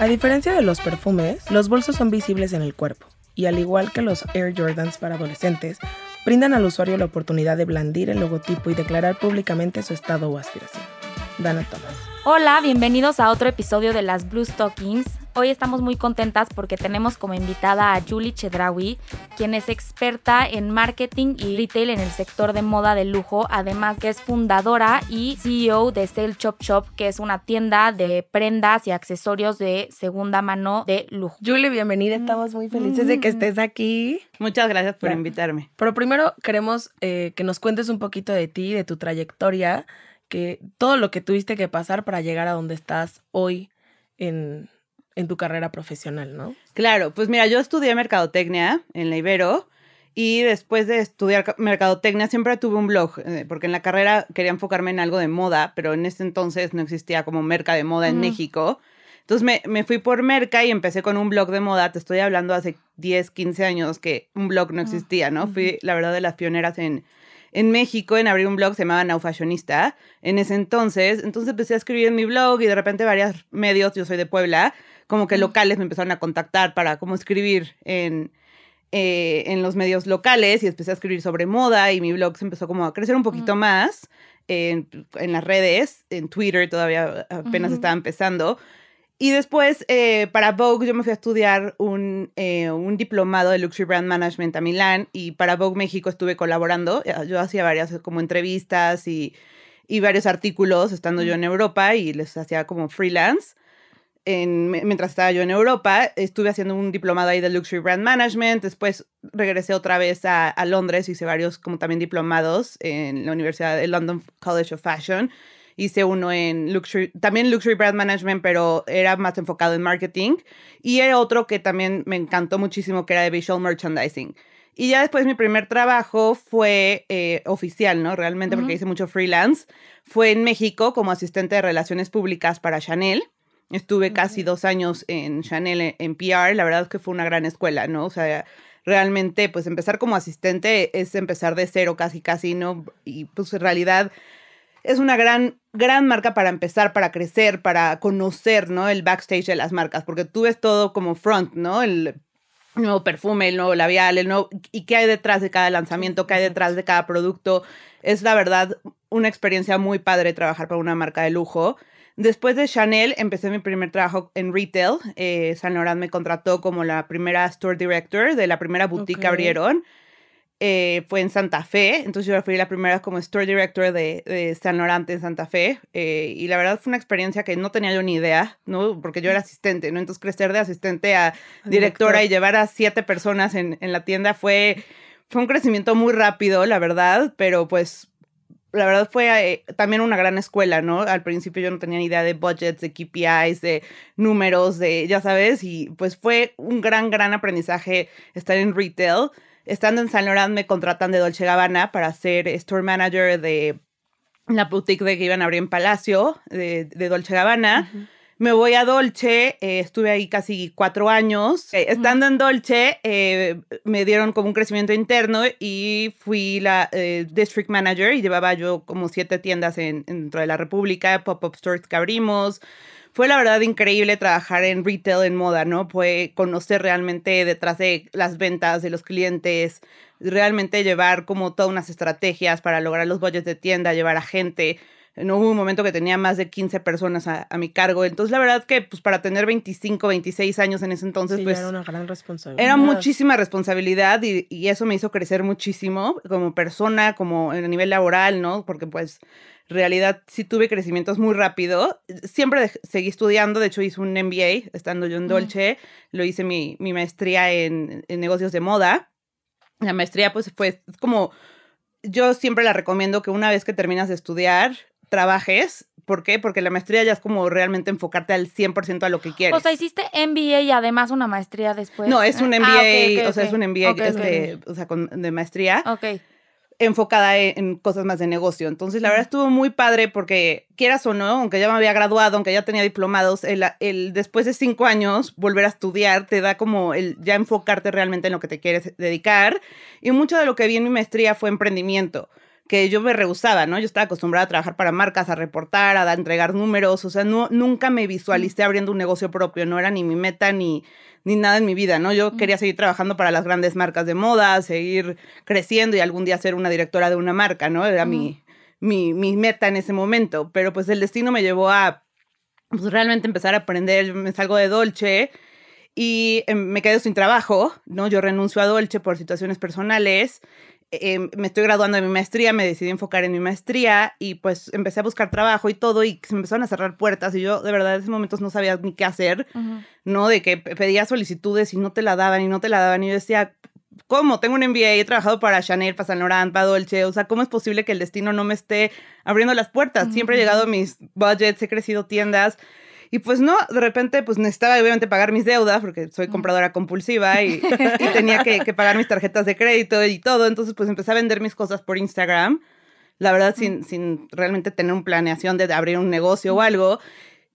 A diferencia de los perfumes, los bolsos son visibles en el cuerpo y al igual que los Air Jordans para adolescentes, brindan al usuario la oportunidad de blandir el logotipo y declarar públicamente su estado o aspiración. Dana Thomas. Hola, bienvenidos a otro episodio de las Blue Stockings. Hoy estamos muy contentas porque tenemos como invitada a Julie Chedrawi, quien es experta en marketing y retail en el sector de moda de lujo, además que es fundadora y CEO de Sale Chop Shop, que es una tienda de prendas y accesorios de segunda mano de lujo. Julie, bienvenida, estamos muy felices de que estés aquí. Muchas gracias por invitarme. Pero primero queremos eh, que nos cuentes un poquito de ti, de tu trayectoria, que todo lo que tuviste que pasar para llegar a donde estás hoy en, en tu carrera profesional, ¿no? Claro, pues mira, yo estudié mercadotecnia en la Ibero y después de estudiar mercadotecnia siempre tuve un blog, eh, porque en la carrera quería enfocarme en algo de moda, pero en ese entonces no existía como merca de moda en México. Entonces me, me, fui por merca y empecé con un blog de moda. Te estoy hablando hace 10, 15 años que un blog no existía, ¿no? Fui, la verdad, de las pioneras en, en México en abrir un blog se llamaba Now Fashionista en ese entonces. Entonces empecé a escribir en mi blog y de repente varios medios, yo soy de Puebla, como que locales me empezaron a contactar para cómo escribir en, eh, en los medios locales y empecé a escribir sobre moda y mi blog se empezó como a crecer un poquito más en, en, las redes, en Twitter todavía apenas estaba empezando. Y después, eh, para Vogue, yo me fui a estudiar un, eh, un, diplomado de Luxury Brand Management a Milán y para Vogue México estuve colaborando. Yo hacía varias como entrevistas y, y varios artículos estando yo en Europa y les hacía como freelance mientras estaba yo en Europa, estuve haciendo un diplomado ahí de Luxury Brand Management, después regresé otra vez a, a, Londres, hice varios como también diplomados en la Universidad de London College of Fashion, hice uno en Luxury, también Luxury Brand Management, pero era más enfocado en marketing, y era otro que también me encantó muchísimo, que era de Visual Merchandising. Y ya después mi primer trabajo fue eh, oficial, ¿no? Realmente, porque hice mucho freelance. Fue en México como asistente de relaciones públicas para Chanel. Estuve casi dos años en Chanel en PR, la verdad es que fue una gran escuela, ¿no? O sea, realmente, pues empezar como asistente es empezar de cero casi, casi, ¿no? Y pues en realidad es una gran, gran marca para empezar, para crecer, para conocer, ¿no? El backstage de las marcas, porque tú ves todo como front, ¿no? El nuevo perfume, el nuevo labial, el nuevo... ¿Y qué hay detrás de cada lanzamiento? ¿Qué hay detrás de cada producto? Es la verdad una experiencia muy padre trabajar para una marca de lujo. Después de Chanel, empecé mi primer trabajo en retail. Eh, Saint Laurent me contrató como la primera store director de la primera boutique que abrieron. Eh, fue en Santa Fe, entonces yo fui la primera como store director de, de Saint Laurent en Santa Fe. Eh, y la verdad fue una experiencia que no tenía yo ni idea, ¿no? Porque yo era asistente, ¿no? Entonces crecer de asistente a directora y llevar a siete personas en, en la tienda fue, fue un crecimiento muy rápido, la verdad, pero pues la verdad fue eh, también una gran escuela, ¿no? Al principio yo no tenía ni idea de budgets, de KPIs, de números, de, ya sabes, y pues fue un gran, gran aprendizaje estar en retail. Estando en San Laurent me contratan de Dolce Gabbana para ser store manager de la boutique de que iban a abrir en Palacio, de, de Dolce Gabbana. Me voy a Dolce, eh, estuve ahí casi cuatro años. Eh, estando en Dolce, eh, me dieron como un crecimiento interno y fui la district manager y llevaba yo como siete tiendas en, dentro de la República, pop-up stores que abrimos. Fue la verdad increíble trabajar en retail, en moda, ¿no? Fue conocer realmente detrás de las ventas, de los clientes, realmente llevar como todas unas estrategias para lograr los budgets de tienda, llevar a gente no hubo un momento que tenía más de 15 personas a, mi cargo. Entonces, la verdad que, pues, para tener 25, 26 años en ese entonces, pues... Era una gran responsabilidad. Era muchísima responsabilidad y, y, eso me hizo crecer muchísimo como persona, como a nivel laboral, ¿no? Porque, pues, en realidad sí tuve crecimientos muy rápido. Siempre seguí estudiando, de hecho hice un MBA estando yo en Dolce, lo hice mi, mi maestría en, en negocios de moda. La maestría, pues, fue como yo siempre la recomiendo que una vez que terminas de estudiar, trabajes. ¿Por qué? Porque la maestría ya es como realmente enfocarte al 100% a lo que quieres. O sea, hiciste MBA y además una maestría después. No, es un MBA, ah, o sea, es un MBA este, o sea, con, de maestría. Ok. Enfocada en, cosas más de negocio. Entonces, la verdad estuvo muy padre porque, quieras o no, aunque ya me había graduado, aunque ya tenía diplomados, el, el después de cinco años volver a estudiar te da como el ya enfocarte realmente en lo que te quieres dedicar. Y mucho de lo que vi en mi maestría fue emprendimiento que yo me rehusaba, ¿no? Yo estaba acostumbrada a trabajar para marcas, a reportar, a entregar números, o sea, no, nunca me visualicé abriendo un negocio propio, no era ni mi meta ni, ni nada en mi vida, ¿no? Yo quería seguir trabajando para las grandes marcas de moda, seguir creciendo y algún día ser una directora de una marca, ¿no? Era mi, mi, mi meta en ese momento, pero pues el destino me llevó a pues, realmente empezar a aprender, yo me salgo de Dolce y em, me quedo sin trabajo, ¿no? Yo renuncio a Dolce por situaciones personales Em, me estoy graduando de mi maestría, me decidí enfocar en mi maestría y pues empecé a buscar trabajo y todo y se empezaron a cerrar puertas y yo de verdad en ese momentos no sabía ni qué hacer, ¿no? De que pedía solicitudes y no te la daban y no te la daban y yo decía, ¿cómo? Tengo un MBA, he trabajado para Chanel, para Saint Laurent, para Dolce, o sea, ¿cómo es posible que el destino no me esté abriendo las puertas? Siempre he llegado a mis budgets, he crecido tiendas y pues no, de repente pues necesitaba obviamente pagar mis deudas porque soy compradora compulsiva y, tenía que, pagar mis tarjetas de crédito y todo. Entonces pues empecé a vender mis cosas por Instagram. La verdad sin, sin realmente tener una planeación de abrir un negocio o algo.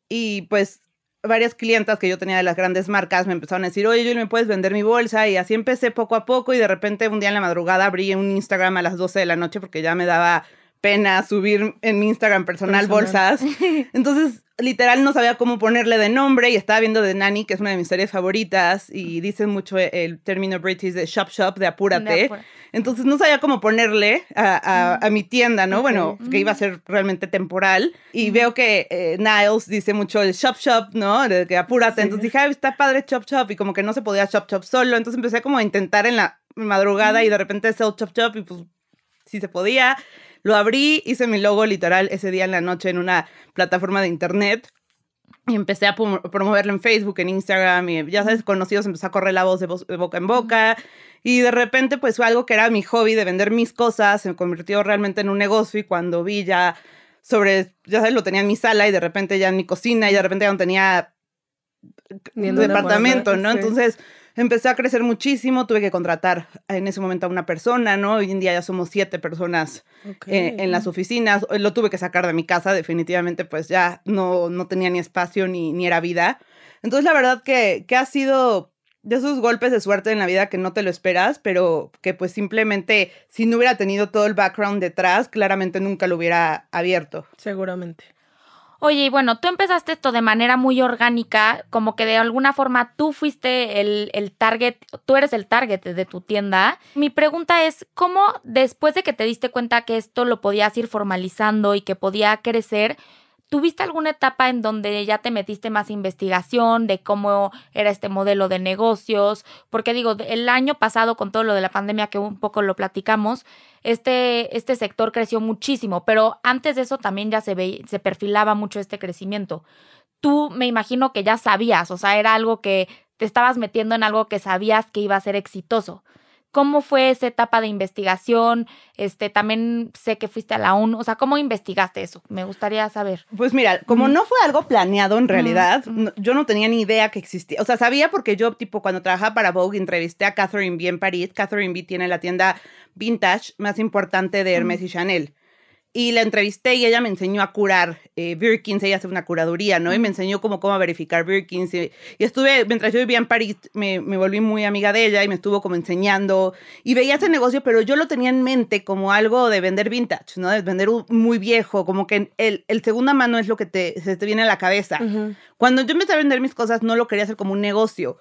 Y pues varias clientas que yo tenía de las grandes marcas me empezaron a decir, oye, yo me puedes vender mi bolsa. Y así empecé poco a poco y de repente un día en la madrugada abrí un Instagram a las 12 de la noche porque ya me daba pena subir en mi Instagram personal, bolsas. Entonces, literal no sabía cómo ponerle de nombre y estaba viendo The Nanny, que es una de mis series favoritas, y dicen mucho el término british de shop shop, de apúrate. Entonces no sabía cómo ponerle a, a, mi tienda, ¿no? Bueno, que iba a ser realmente temporal. Y veo que eh, Niles dice mucho el shop shop, ¿no? De que apúrate. Entonces dije, Ay, está padre shop shop. Y como que no se podía shop shop solo. Entonces empecé como a intentar en la madrugada y de repente sell shop shop y pues sí se podía. Lo abrí, hice mi logo literal ese día en la noche en una plataforma de internet. Y empecé a promoverlo en Facebook, en Instagram, y ya sabes, conocidos, empezó a correr la voz de, boca en boca. Y de repente, pues fue algo que era mi hobby de vender mis cosas, se convirtió realmente en un negocio. Y cuando vi ya sobre, ya sabes, lo tenía en mi sala y de repente ya en mi cocina y de repente ya no tenía departamento, ¿no? Entonces empecé a crecer muchísimo, tuve que contratar en ese momento a una persona, ¿no? Hoy en día ya somos siete personas eh, en las oficinas, lo tuve que sacar de mi casa, definitivamente pues ya no, no tenía ni espacio ni, ni era vida. Entonces la verdad que, que ha sido de esos golpes de suerte en la vida que no te lo esperas, pero que pues simplemente si no hubiera tenido todo el background detrás, claramente nunca lo hubiera abierto. Seguramente. Oye, y bueno, tú empezaste esto de manera muy orgánica, como que de alguna forma tú fuiste el, el, target, tú eres el target de tu tienda. Mi pregunta es, ¿cómo después de que te diste cuenta que esto lo podías ir formalizando y que podía crecer, ¿Tuviste alguna etapa en donde ya te metiste más investigación de cómo era este modelo de negocios? Porque digo, el año pasado con todo lo de la pandemia que un poco lo platicamos, este, este sector creció muchísimo, pero antes de eso también ya se, ve, se perfilaba mucho este crecimiento. Tú me imagino que ya sabías, o sea, era algo que te estabas metiendo en algo que sabías que iba a ser exitoso. ¿Cómo fue esa etapa de investigación? Este, también sé que fuiste a la ONU, o sea, ¿cómo investigaste eso? Me gustaría saber. Pues mira, como no fue algo planeado en realidad, yo no tenía ni idea que existía. O sea, sabía porque yo, tipo, cuando trabajaba para Vogue, entrevisté a Catherine B en París. Catherine B tiene la tienda vintage más importante de Hermes y Chanel y la entrevisté y ella me enseñó a curar eh, Birkins, ella hace una curaduría, ¿no? Y me enseñó cómo, cómo verificar Birkins. Y, estuve, mientras yo vivía en París, me, me, volví muy amiga de ella y me estuvo como enseñando. Y veía ese negocio, pero yo lo tenía en mente como algo de vender vintage, ¿no? De vender muy viejo, como que el, el segunda mano es lo que te, se te viene a la cabeza. Cuando yo empecé a vender mis cosas, no lo quería hacer como un negocio.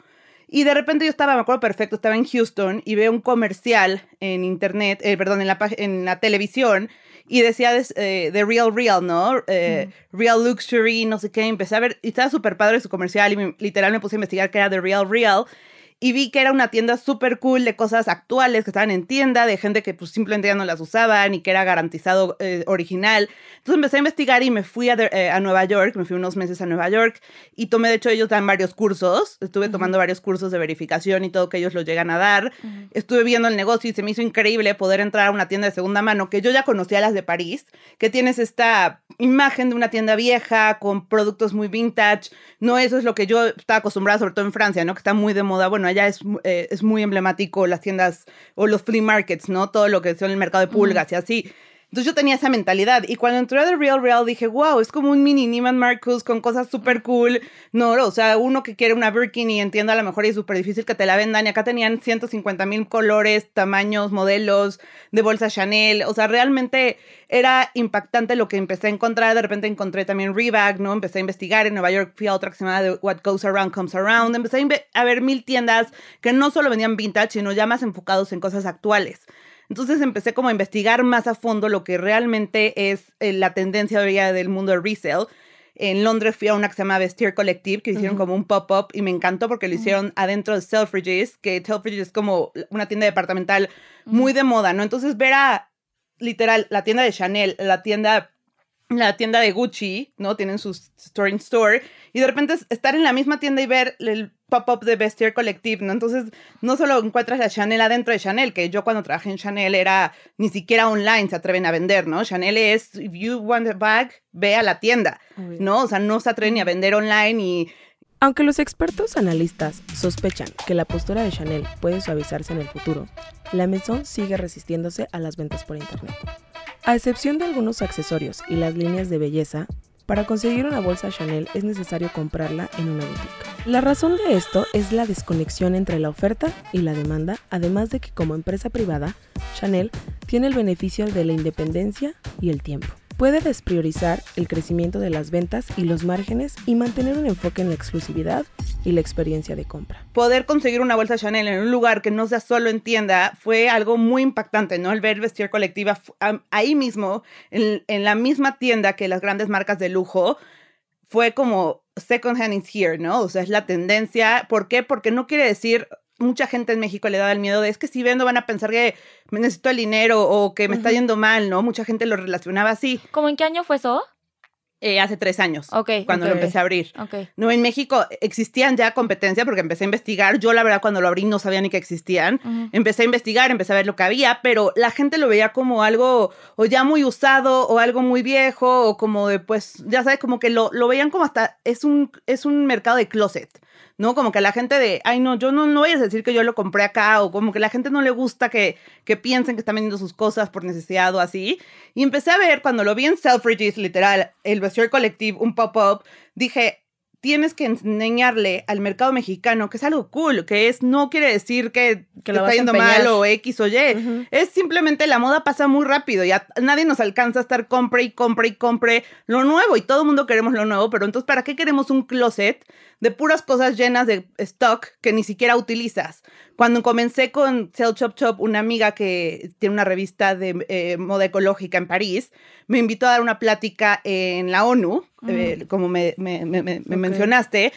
Y de repente yo estaba, me acuerdo perfecto, estaba en Houston y veo un comercial en internet, eh, perdón, en la, en la televisión y decía de, eh, Real Real, ¿no? Eh, Real Luxury, no sé qué. Empecé a ver, y estaba súper padre su comercial y literal me puse a investigar que era de Real Real y vi que era una tienda súper cool de cosas actuales que estaban en tienda, de gente que pues simplemente ya no las usaban y que era garantizado eh, original. Entonces empecé a investigar y me fui a, eh, a, Nueva York, me fui unos meses a Nueva York y tomé, de hecho ellos dan varios cursos, estuve tomando varios cursos de verificación y todo que ellos lo llegan a dar. Estuve viendo el negocio y se me hizo increíble poder entrar a una tienda de segunda mano que yo ya conocía las de París, que tienes esta imagen de una tienda vieja con productos muy vintage. No, eso es lo que yo estaba acostumbrada, sobre todo en Francia, ¿no? Que está muy de moda. Bueno, allá es, eh, es muy emblemático las tiendas o los flea markets, ¿no? Todo lo que son el mercado de pulgas y así. Entonces yo tenía esa mentalidad. Y cuando entré a The Real Real dije, wow, es como un mini Neiman Marcus con cosas súper cool. No, o sea, uno que quiere una Birkin y entienda a lo mejor es súper difícil que te la vendan. Y acá tenían 150 mil colores, tamaños, modelos de bolsa Chanel. O sea, realmente era impactante lo que empecé a encontrar. De repente encontré también Reebok, ¿no? Empecé a investigar. En Nueva York fui a otra que se llama What Goes Around Comes Around. Empecé a, ver mil tiendas que no solo vendían vintage, sino ya más enfocados en cosas actuales. Entonces empecé como a investigar más a fondo lo que realmente es eh, la tendencia del mundo de resale. En Londres fui a una que se llama Vestir Collective, que hicieron como un pop-up y me encantó porque lo hicieron adentro de Selfridges, que Selfridges es como una tienda departamental muy de moda, ¿no? Entonces ver a, literal, la tienda de Chanel, la tienda la tienda de Gucci, ¿no? Tienen su store in store. Y de repente estar en la misma tienda y ver el pop-up de Vestiaire Collective, ¿no? Entonces, no solo encuentras la Chanel adentro de Chanel, que yo cuando trabajé en Chanel era ni siquiera online se atreven a vender, ¿no? Chanel es, if you want a bag, ve a la tienda, ¿no? O sea, no se atreven ni a vender online y... Aunque los expertos analistas sospechan que la postura de Chanel puede suavizarse en el futuro, la Maison sigue resistiéndose a las ventas por Internet. A excepción de algunos accesorios y las líneas de belleza, para conseguir una bolsa Chanel es necesario comprarla en una boutique. La razón de esto es la desconexión entre la oferta y la demanda, además de que como empresa privada, Chanel tiene el beneficio de la independencia y el tiempo puede despriorizar el crecimiento de las ventas y los márgenes y mantener un enfoque en la exclusividad y la experiencia de compra. Poder conseguir una bolsa Chanel en un lugar que no sea solo en tienda fue algo muy impactante, ¿no? El ver vestir colectiva ahí mismo, en, en la misma tienda que las grandes marcas de lujo, fue como second hand is here, ¿no? O sea, es la tendencia. ¿Por qué? Porque no quiere decir mucha gente en México le daba el miedo de es que si vendo van a pensar que me necesito el dinero o que me está yendo mal, ¿no? Mucha gente lo relacionaba así. ¿Cómo en qué año fue eso? Eh, hace tres años, cuando lo empecé a abrir. Okay. No, en México existían ya competencia porque empecé a investigar. Yo, la verdad, cuando lo abrí no sabía ni que existían. Empecé a investigar, empecé a ver lo que había, pero la gente lo veía como algo o ya muy usado o algo muy viejo o como de, pues, ya sabes, como que lo, lo veían como hasta, es un, es un mercado de closet. ¿No? Como que la gente de, ay, no, yo no, no voy a decir que yo lo compré acá, o como que la gente no le gusta que, que piensen que están vendiendo sus cosas por necesidad o así. Y empecé a ver, cuando lo vi en Selfridges, literal, el Vestiaire Collective, un pop-up, dije, tienes que enseñarle al mercado mexicano que es algo cool, que es no quiere decir que, que está yendo mal o X o Y. Es simplemente la moda pasa muy rápido y a nadie nos alcanza a estar compre y compre y compre lo nuevo y todo el mundo queremos lo nuevo, pero entonces ¿para qué queremos un closet de puras cosas llenas de stock que ni siquiera utilizas? Cuando comencé con Sell Chop Chop, una amiga que tiene una revista de eh, moda ecológica en París, me invitó a dar una plática en la ONU, eh, como me, mencionaste,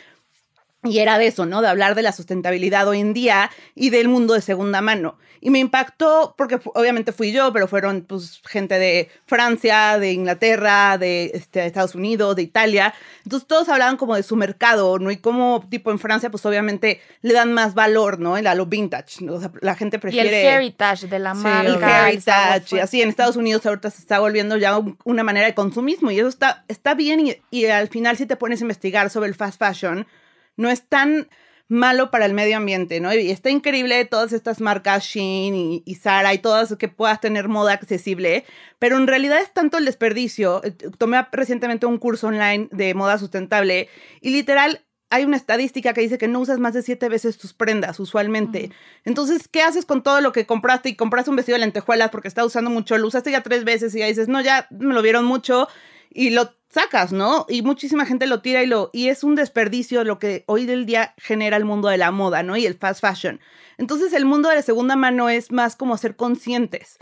y era de eso, ¿no? De hablar de la sustentabilidad hoy en día y del mundo de segunda mano. Y me impactó porque obviamente fui yo, pero fueron pues gente de Francia, de Inglaterra, de este, Estados Unidos, de Italia. Entonces todos hablaban como de su mercado, ¿no? Y como tipo en Francia pues obviamente le dan más valor, ¿no? A lo vintage. O sea, la gente prefiere... Y el heritage de la marca. El heritage. Y así en Estados Unidos ahorita se está volviendo ya una manera de consumismo y eso está, está bien y, y al final si te pones a investigar sobre el fast fashion, no es tan malo para el medio ambiente, ¿no? Y está increíble todas estas marcas Shein y, y, Zara y todas que puedas tener moda accesible, pero en realidad es tanto el desperdicio. Eh, tomé recientemente un curso online de moda sustentable y literal hay una estadística que dice que no usas más de siete veces tus prendas usualmente. Entonces, ¿qué haces con todo lo que compraste y compraste un vestido de lentejuelas porque está usando mucho? Lo usaste ya tres veces y ya dices, no, ya me lo vieron mucho y lo sacas, ¿no? Y muchísima gente lo tira y lo y es un desperdicio lo que hoy del día genera el mundo de la moda, ¿no? Y el fast fashion. Entonces, el mundo de la segunda mano es más como ser conscientes.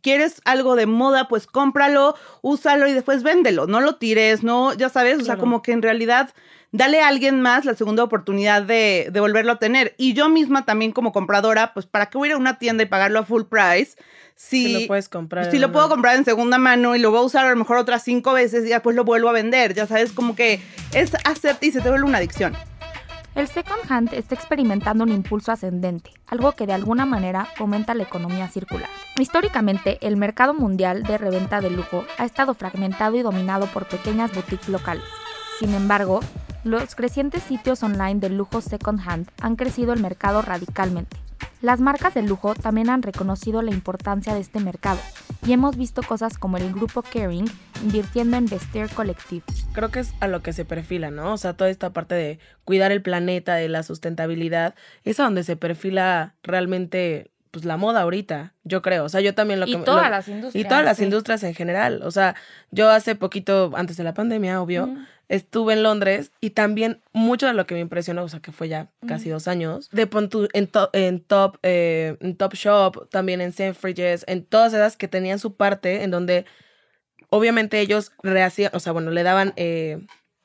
¿Quieres algo de moda? Pues cómpralo, úsalo y después véndelo. No lo tires, no, ya sabes, o sea, como que en realidad dale a alguien más la segunda oportunidad de, de, volverlo a tener. Y yo misma también como compradora, pues para qué voy a ir a una tienda y pagarlo a full price si, lo puedes comprar. Si lo puedo comprar en segunda mano y lo voy a usar a lo mejor otras cinco veces y después lo vuelvo a vender. Ya sabes, como que es hacerte y se te vuelve una adicción. El second hand está experimentando un impulso ascendente, algo que de alguna manera fomenta la economía circular. Históricamente, el mercado mundial de reventa de lujo ha estado fragmentado y dominado por pequeñas boutiques locales. Sin embargo, los crecientes sitios online de lujo second hand han crecido el mercado radicalmente. Las marcas de lujo también han reconocido la importancia de este mercado y hemos visto cosas como el grupo Caring invirtiendo en vestir colectivo. Creo que es a lo que se perfila, ¿no? O sea, toda esta parte de cuidar el planeta, de la sustentabilidad, es a donde se perfila realmente pues la moda ahorita, yo creo. O sea, yo también lo y que todas lo- las industrias. y todas las sí. industrias en general. O sea, yo hace poquito, antes de la pandemia, obvio, estuve en Londres y también mucho de lo que me impresionó, o sea, que fue ya casi dos años, de en, to- en top eh, en Top Shop, también en Selfridges, en todas esas que tenían su parte en donde obviamente ellos rehacían, o sea, bueno, le daban eh,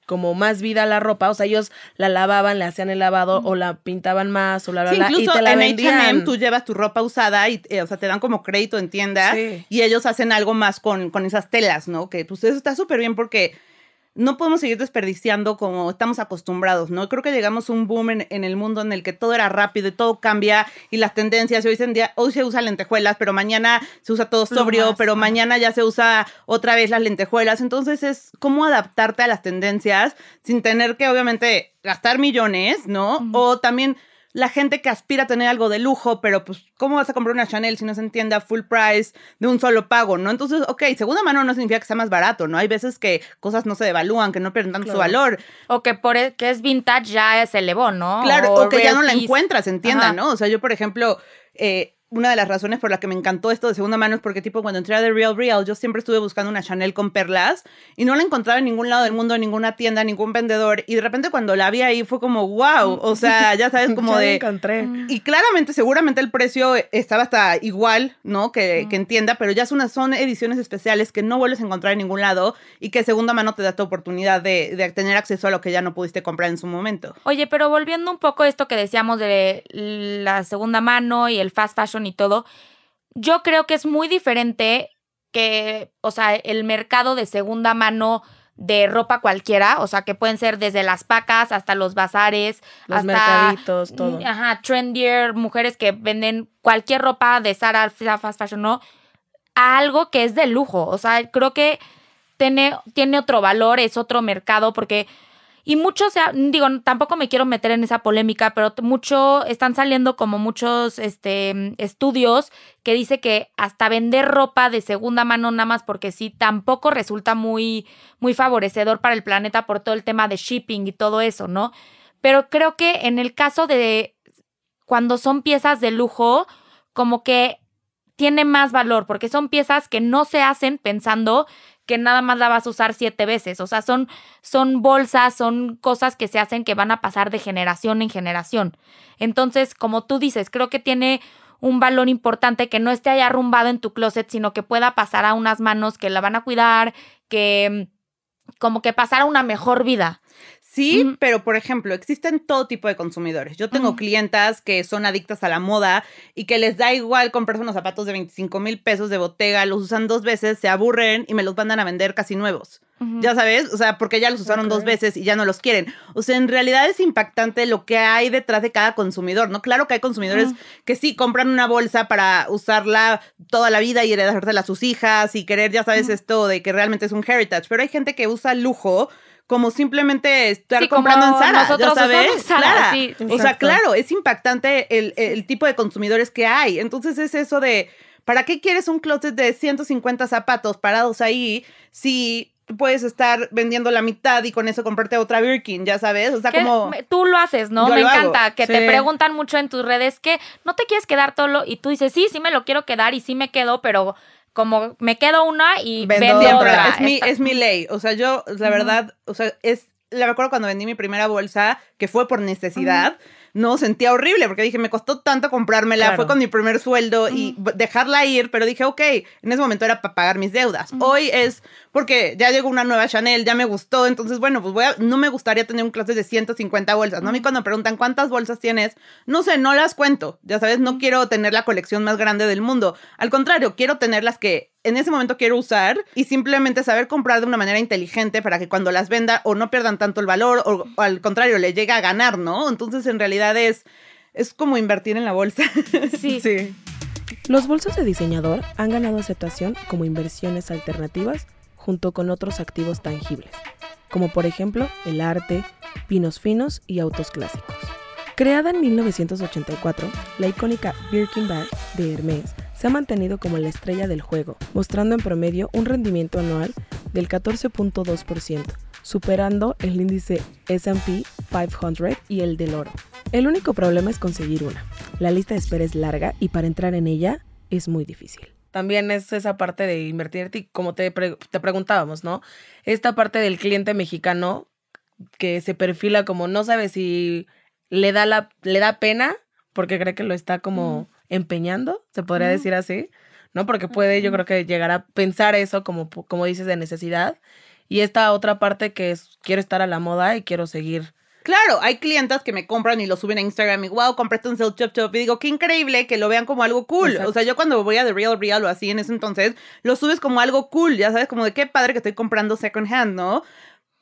como más vida a la ropa, o sea, ellos la lavaban, le hacían el lavado o la pintaban más o bla, bla, Sí, bla, y incluso te la en. H&M tú llevas tu ropa usada y, eh, o sea, te dan como crédito en tienda Sí. y ellos hacen algo más con, con esas telas, ¿no? Que pues eso está súper bien porque no podemos seguir desperdiciando como estamos acostumbrados, ¿no? Creo que llegamos a un boom en, en el mundo en el que todo era rápido y todo cambia y las tendencias, hoy en día, hoy se usa lentejuelas, pero mañana se usa todo sobrio, Plumas, pero mañana ya se usa otra vez las lentejuelas, entonces es cómo adaptarte a las tendencias sin tener que obviamente gastar millones, ¿no? O también la gente que aspira a tener algo de lujo, pero pues, ¿cómo vas a comprar una Chanel si no se entiende a full price de un solo pago, no? Entonces, ok, segunda mano no significa que sea más barato, ¿no? Hay veces que cosas no se devalúan, que no pierden tanto su valor. O que por e- que es vintage ya se elevó, ¿no? Claro, o, que ya no la piece. encuentras en tienda, Ajá. ¿no? O sea, yo, por ejemplo, eh, una de las razones por la que me encantó esto de segunda mano es porque, tipo, cuando entré a The Real Real, yo siempre estuve buscando una Chanel con perlas y no la encontraba en ningún lado del mundo, en ninguna tienda, ningún vendedor. Y de repente cuando la vi ahí fue como, wow, o sea, ya sabes, como de... encontré. Mm. Y claramente, seguramente el precio estaba hasta igual, ¿no? Que, que en tienda, pero ya son, son ediciones especiales que no vuelves a encontrar en ningún lado y que segunda mano te da tu oportunidad de, de tener acceso a lo que ya no pudiste comprar en su momento. Oye, pero volviendo un poco a esto que decíamos de la segunda mano y el fast fashion y todo, yo creo que es muy diferente que, o sea, el mercado de segunda mano de ropa cualquiera, o sea, que pueden ser desde las pacas hasta los bazares, Los hasta mercaditos, todo. Mm, Ajá, trendier, mujeres que venden cualquier ropa de Zara, fast fashion, ¿no? A algo que es de lujo. O sea, creo que tiene, tiene otro valor, es otro mercado, porque. Y muchos, se ha- digo, tampoco me quiero meter en esa polémica, pero mucho están saliendo como muchos este, estudios que dice que hasta vender ropa de segunda mano nada más porque sí, tampoco resulta muy, muy favorecedor para el planeta por todo el tema de shipping y todo eso, ¿no? Pero creo que en el caso de cuando son piezas de lujo, como que tiene más valor, porque son piezas que no se hacen pensando que nada más la vas a usar siete veces. O sea, son, son bolsas, son cosas que se hacen que van a pasar de generación en generación. Entonces, como tú dices, creo que tiene un valor importante que no esté ahí arrumbado en tu closet, sino que pueda pasar a unas manos que la van a cuidar, que mm, como que pasar a una mejor vida. Sí, pero por ejemplo, existen todo tipo de consumidores. Yo tengo Ujú. clientas que son adictas a la moda y que les da igual comprarse unos zapatos de 25 mil pesos de botega, los usan dos veces, se aburren y me los mandan a vender casi nuevos. Ya sabes, o sea, porque ya los usaron dos veces y ya no los quieren. O sea, en realidad es impactante lo que hay detrás de cada consumidor, ¿no? Claro que hay consumidores que sí compran una bolsa para usarla toda la vida y heredársela a sus hijas y querer, ya sabes, esto de que realmente es un heritage, pero hay gente que usa lujo como simplemente estar Sí, comprando en Zara, nosotros ya sabes. Zara, sí. O sea, claro, es impactante el, el tipo de consumidores que hay. Entonces es eso de, ¿para qué quieres un closet de 150 zapatos parados ahí si puedes estar vendiendo la mitad y con eso comprarte otra Birkin, ya sabes? O sea, como... tú lo haces, ¿no? Yo me hago, encanta que te preguntan mucho en tus redes que no te quieres quedar todo lo- y tú dices, sí, sí me lo quiero quedar y sí me quedo, pero como me quedo una y Vendo otra. es mi, Está- es mi ley. O sea, yo, la verdad, o sea, es, la me acuerdo cuando vendí mi primera bolsa, que fue por necesidad, no, sentía horrible, porque dije, me costó tanto comprármela, Claro. fue con mi primer sueldo y dejarla ir, pero dije, ok, en ese momento era para pagar mis deudas. Hoy es porque ya llegó una nueva Chanel, ya me gustó, entonces, bueno, pues voy a, no me gustaría tener un closet de 150 bolsas, ¿no? A mí cuando me preguntan cuántas bolsas tienes, no sé, no las cuento, ya sabes, no quiero tener la colección más grande del mundo. Al contrario, quiero tener las que en ese momento quiero usar y simplemente saber comprar de una manera inteligente para que cuando las venda o no pierdan tanto el valor o, o al contrario le llegue a ganar, ¿no? Entonces en realidad es, es como invertir en la bolsa. Sí. Sí. Los bolsos de diseñador han ganado aceptación como inversiones alternativas junto con otros activos tangibles, como por ejemplo el arte, pinos finos y autos clásicos. Creada en 1984, la icónica Birkin Bag de Hermès se ha mantenido como la estrella del juego, mostrando en promedio un rendimiento anual del 14.2%, superando el índice SP 500 y el del oro. El único problema es conseguir una. La lista de espera es larga y para entrar en ella es muy difícil. También es esa parte de invertir, como te, te preguntábamos, ¿no? Esta parte del cliente mexicano que se perfila como no sabe si le da, la, le da pena porque cree que lo está como empeñando, se podría decir así, ¿no? Porque puede, yo creo que llegar a pensar eso como, como dices, de necesidad. Y esta otra parte que es, quiero estar a la moda y quiero seguir. Claro, hay clientas que me compran y lo suben a Instagram y wow, compraste un Sell Chop Chop y digo, qué increíble que lo vean como algo cool. O sea, yo cuando voy a The Real Real o así en ese entonces, lo subes como algo cool, ya sabes, como de qué padre que estoy comprando second hand, ¿no?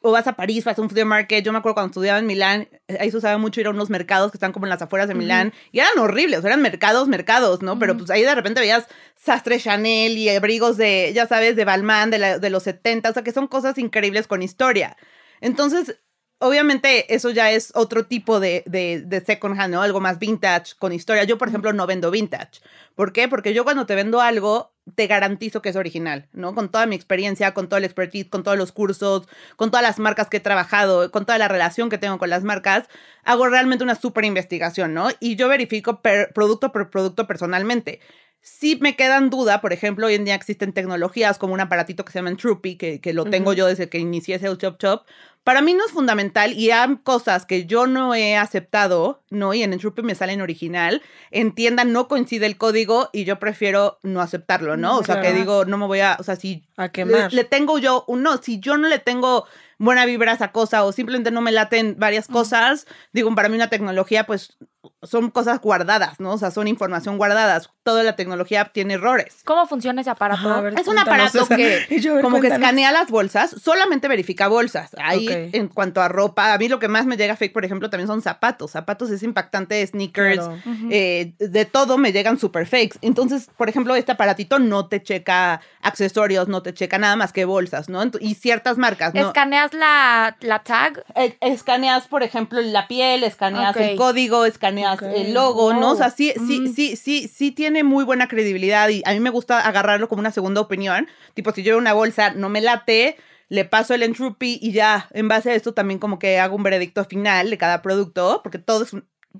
o vas a París, vas a un flea market. Yo me acuerdo cuando estudiaba en Milán, eh, ahí se usaba mucho ir a unos mercados que están como en las afueras de Milán y eran horribles, eran mercados, mercados, ¿no? Pero pues ahí de repente veías sastre Chanel y abrigos de, ya sabes, de Balmain de, de los 70, o sea, que son cosas increíbles con historia. Entonces, obviamente eso ya es otro tipo de, de, de, second hand, ¿no? Algo más vintage con historia. Yo, por ejemplo, no vendo vintage. ¿Por qué? Porque yo cuando te vendo algo, te garantizo que es original, ¿no? Con toda mi experiencia, con todo el expertise, con todos los cursos, con todas las marcas que he trabajado, con toda la relación que tengo con las marcas, hago realmente una súper investigación, ¿no? Y yo verifico producto por producto personalmente. Si me quedan duda, por ejemplo, hoy en día existen tecnologías como un aparatito que se llama Troopy, que, que lo tengo yo desde que inicié el Chop Chop, para mí no es fundamental y hay cosas que yo no he aceptado, ¿no? Y en Entropy me sale en original. En tienda no coincide el código y yo prefiero no aceptarlo, ¿no? O sea, que digo, no me voy a, o sea, si a quemar. Le, le, tengo yo, no, si yo no le tengo buena vibra a esa cosa o simplemente no me laten varias cosas, digo, para mí una tecnología, pues son cosas guardadas, ¿no? O sea, son información guardadas. Toda la tecnología tiene errores. ¿Cómo funciona ese aparato? es un aparato que como que escanea las bolsas, solamente verifica bolsas. Ahí en cuanto a ropa, a mí lo que más me llega fake, por ejemplo, también son zapatos. Zapatos es impactante, sneakers, eh, de todo me llegan super fakes. Entonces, por ejemplo, este aparatito no te checa accesorios, no te checa nada más que bolsas, ¿no? Y ciertas marcas, ¿no? ¿Escaneas la, la tag? Eh, escaneas, por ejemplo, la piel, escaneas el código, escaneas el logo, ¿no? O sea, sí, sí, sí, sí, sí tiene muy buena credibilidad y a mí me gusta agarrarlo como una segunda opinión. Tipo, si yo veo una bolsa, no me late, le paso el entropy y ya, en base a esto también como que hago un veredicto final de cada producto, porque todo es,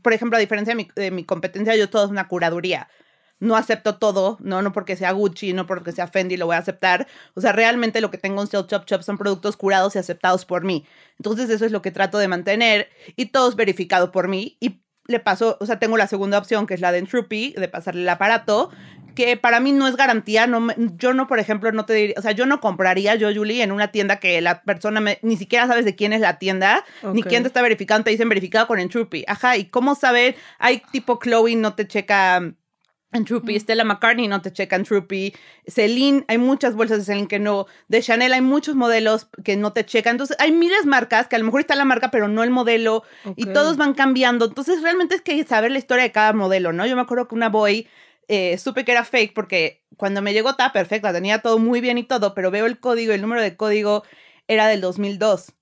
por ejemplo, a diferencia de mi, de mi competencia, yo todo es una curaduría no acepto todo, no, no porque sea Gucci, no porque sea Fendi lo voy a aceptar. O sea, realmente lo que tengo en Sell Chop Chop son productos curados y aceptados por mí. Entonces eso es lo que trato de mantener y todo es verificado por mí y le paso, o sea, tengo la segunda opción, que es la de Entropy, de pasarle el aparato, que para mí no es garantía, no yo no, por ejemplo, no te diría, o sea, yo no compraría yo, Julie, en una tienda que la persona ni siquiera sabes de quién es la tienda, ni quién te está verificando, te dicen verificado con Entropy. Ajá, ¿y cómo saber? Hay tipo Chloe no te checa en Troopy, Stella McCartney no te checan Troopy, Celine, hay muchas bolsas de Celine que no, de Chanel hay muchos modelos que no te checan, entonces hay miles de marcas que a lo mejor está la marca pero no el modelo y todos van cambiando, entonces realmente es que saber la historia de cada modelo, ¿no? Yo me acuerdo que una Boy eh, supe que era fake porque cuando me llegó estaba perfecta, tenía todo muy bien y todo, pero veo el código, el número de código era del 2002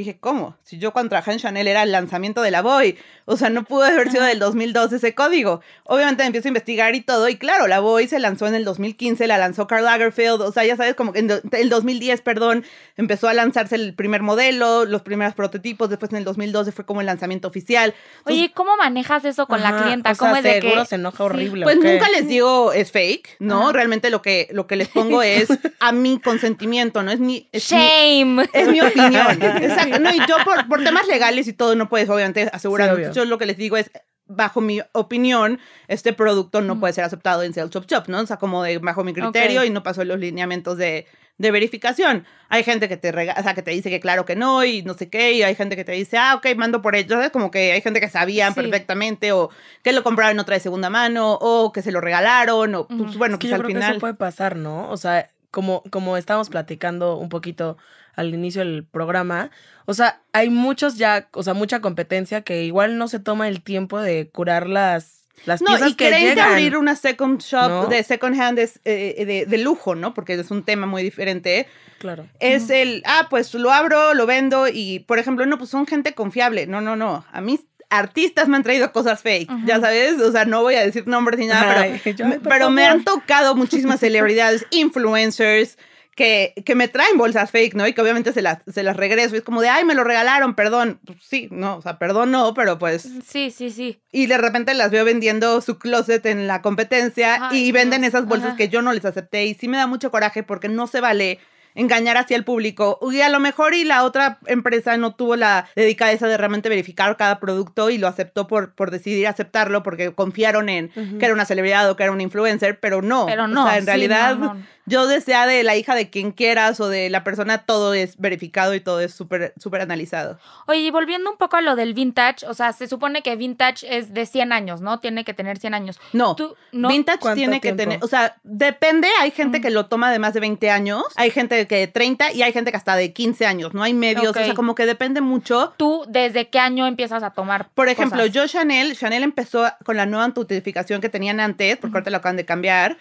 dije, ¿cómo? Si yo cuando trabajé en Chanel era el lanzamiento de la Boy. O sea, no pudo haber sido del 2002 ese código. Obviamente empiezo a investigar y todo. Y claro, la Boy se lanzó en el 2015, la lanzó Karl Lagerfeld. O sea, ya sabes, como que en el 2010, perdón, empezó a lanzarse el primer modelo, los primeros prototipos. Después en el 2012 fue como el lanzamiento oficial. Oye, ¿cómo manejas eso con la clienta? ¿Cómo es de que... se enoja horrible. Pues nunca les digo es fake, ¿no? Realmente lo que, lo que les pongo es a mi consentimiento, ¿no? Es mi... Shame. es mi opinión. no, y yo por, temas legales y todo no puedes obviamente asegurar. yo lo que les digo es, bajo mi opinión, este producto no puede ser aceptado en Sales Shop Shop, ¿no? O sea, como de bajo mi criterio y no pasó los lineamientos de, de verificación. Hay gente que te o sea, que te dice que claro que no y no sé qué, y hay gente que te dice, ah, ok, mando por ellos. ¿sabes? Como que hay gente que sabían perfectamente o que lo compraron otra de segunda mano o que se lo regalaron o, pues, bueno, que pues, al final... eso puede pasar, ¿no? O sea, como, como estábamos platicando un poquito al inicio del programa, o sea, hay muchos ya, o sea, mucha competencia que igual no se toma el tiempo de curar las, las no, piezas y que llegan. abrir una second shop de second hand es, eh, de, de, lujo, ¿no? Porque es un tema muy diferente. Claro. Es el, ah, pues lo abro, lo vendo y, por ejemplo, no, pues son gente confiable. No, no, no. A mí artistas me han traído cosas fake, ya sabes, o sea, no voy a decir nombres ni nada, pero, pero me han tocado muchísimas celebridades, influencers, que, que, me traen bolsas fake, ¿no? Y que obviamente se las, se las regreso. Y es como de, ay, me lo regalaron, perdón. Pues sí, no, o sea, perdón no, pero pues... Sí, sí, sí. Y de repente las veo vendiendo su closet en la competencia y venden esas bolsas que yo no les acepté. Y sí me da mucho coraje porque no se vale engañar hacia el público. Y a lo mejor y la otra empresa no tuvo la dedicadeza de realmente verificar cada producto y lo aceptó por, por decidir aceptarlo porque confiaron en que era una celebridad o que era un influencer, pero no. Pero no. O sea, en realidad yo desea de la hija de quien quieras o de la persona, todo es verificado y todo es súper súper analizado. Oye, y volviendo un poco a lo del vintage, o sea, se supone que vintage es de 100 años, ¿no? Tiene que tener 100 años. No, vintage tiene que tener, o sea, depende, hay gente que lo toma de más de 20 años, hay gente que de 30 y hay gente que hasta de 15 años, no hay medios, o sea, como que depende mucho. ¿Tú desde qué año empiezas a tomar? Por ejemplo, yo Chanel, Chanel empezó con la nueva notificación que tenían antes, porque ahorita lo acaban de cambiar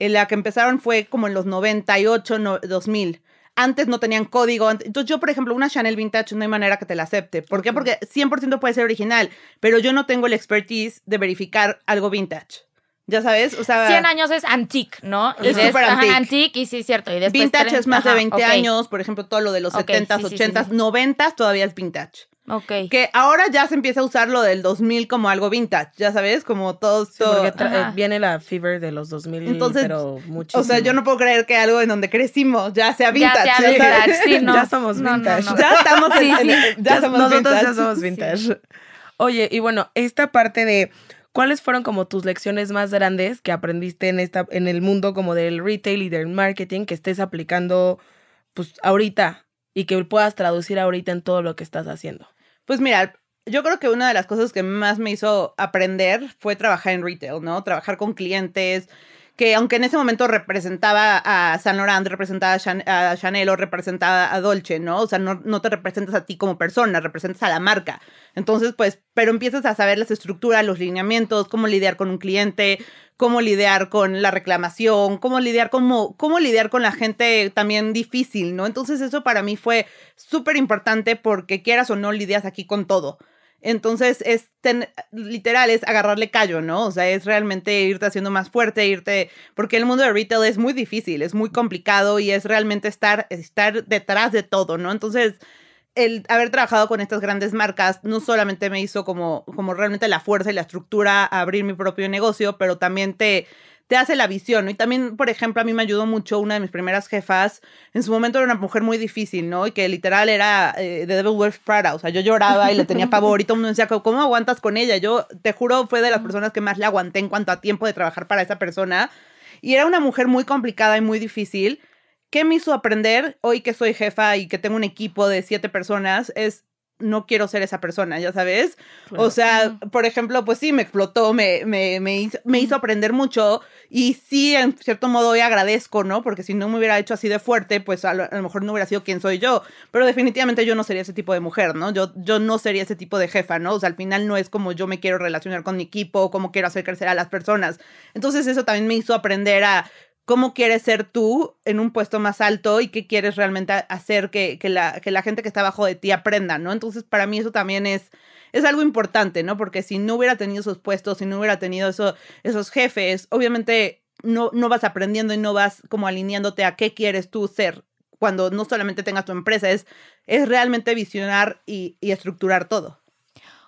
en la que empezaron fue como en los 98, 2000. Antes no tenían código. Entonces yo, por ejemplo, una Chanel Vintage no hay manera que te la acepte. ¿Por qué? Porque 100% puede ser original, pero yo no tengo el expertise de verificar algo vintage. Ya sabes, o sea... 100 años es antique, ¿no? es súper antique. antique. y sí, cierto. Y vintage es más de 20 años, por ejemplo, todo lo de los 70s, 80s, 90s todavía es vintage. Ok. Que ahora ya se empieza a usar lo del 2000 como algo vintage, ya sabes, como todo esto. porque viene la fever de los 2000, Entonces, pero muchísimo. O sea, yo no puedo creer que algo en donde crecimos ya sea vintage. Ya, sea vintage, sí, no. ya somos vintage. ya estamos sí, ya, somos Nosotros ya somos vintage. Oye, y bueno, esta parte de ¿cuáles fueron como tus lecciones más grandes que aprendiste en esta en el mundo como del retail y del marketing que estés aplicando pues ahorita y que puedas traducir ahorita en todo lo que estás haciendo? Pues mira, yo creo que una de las cosas que más me hizo aprender fue trabajar en retail, ¿no? Trabajar con clientes, que aunque en ese momento representaba a Saint Laurent, representaba a Chanel o representaba a Dolce, ¿no? O sea, no, no, te representas a ti como persona, representas a la marca. Entonces, pues, pero empiezas a saber las estructuras, los lineamientos, cómo lidiar con un cliente, cómo lidiar con la reclamación, cómo lidiar, cómo, cómo lidiar con la gente también difícil, ¿no? Entonces eso para mí fue súper importante porque quieras o no lidias aquí con todo. Entonces es literal, es agarrarle callo, ¿no? O sea, es realmente irte haciendo más fuerte, irte, porque el mundo de retail es muy difícil, es muy complicado y es realmente estar, estar detrás de todo, ¿no? Entonces el haber trabajado con estas grandes marcas no solamente me hizo como, como realmente la fuerza y la estructura a abrir mi propio negocio, pero también te, te hace la visión, ¿no? Y también, por ejemplo, a mí me ayudó mucho una de mis primeras jefas. En su momento era una mujer muy difícil, ¿no? Y que literal era eh, de Devil Wears Prada. O sea, yo lloraba y le tenía pavor y todo el mundo decía, ¿cómo aguantas con ella? Yo, te juro, fue de las personas que más le aguanté en cuanto a tiempo de trabajar para esa persona. Y era una mujer muy complicada y muy difícil. ¿Qué me hizo aprender hoy que soy jefa y que tengo un equipo de siete personas? Es no quiero ser esa persona, ya sabes. O sea, por ejemplo, pues sí, me explotó, me, me, me, hizo, me, hizo, aprender mucho y sí, en cierto modo hoy agradezco, ¿no? Porque si no me hubiera hecho así de fuerte, pues a lo, mejor no hubiera sido quien soy yo. Pero definitivamente yo no sería ese tipo de mujer, ¿no? Yo, yo no sería ese tipo de jefa, ¿no? O sea, al final no es como yo me quiero relacionar con mi equipo, cómo quiero hacer crecer a las personas. Entonces eso también me hizo aprender a cómo quieres ser tú en un puesto más alto y qué quieres realmente hacer que, que, la, que la gente que está abajo de ti aprenda, ¿no? Entonces, para mí eso también es, es algo importante, ¿no? Porque si no hubiera tenido esos puestos, si no hubiera tenido eso, esos jefes, obviamente no, no vas aprendiendo y no vas como alineándote a qué quieres tú ser cuando no solamente tengas tu empresa, es, es realmente visionar y, y estructurar todo.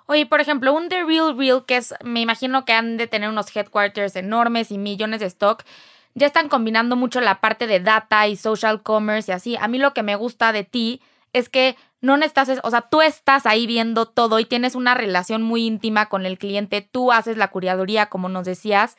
Oye, por ejemplo, un The Real Real, que es, me imagino que han de tener unos headquarters enormes y millones de stock, ya están combinando mucho la parte de data y social commerce y así. A mí lo que me gusta de ti es que no necesitas, o sea, tú estás ahí viendo todo y tienes una relación muy íntima con el cliente, tú haces la curaduría, como nos decías.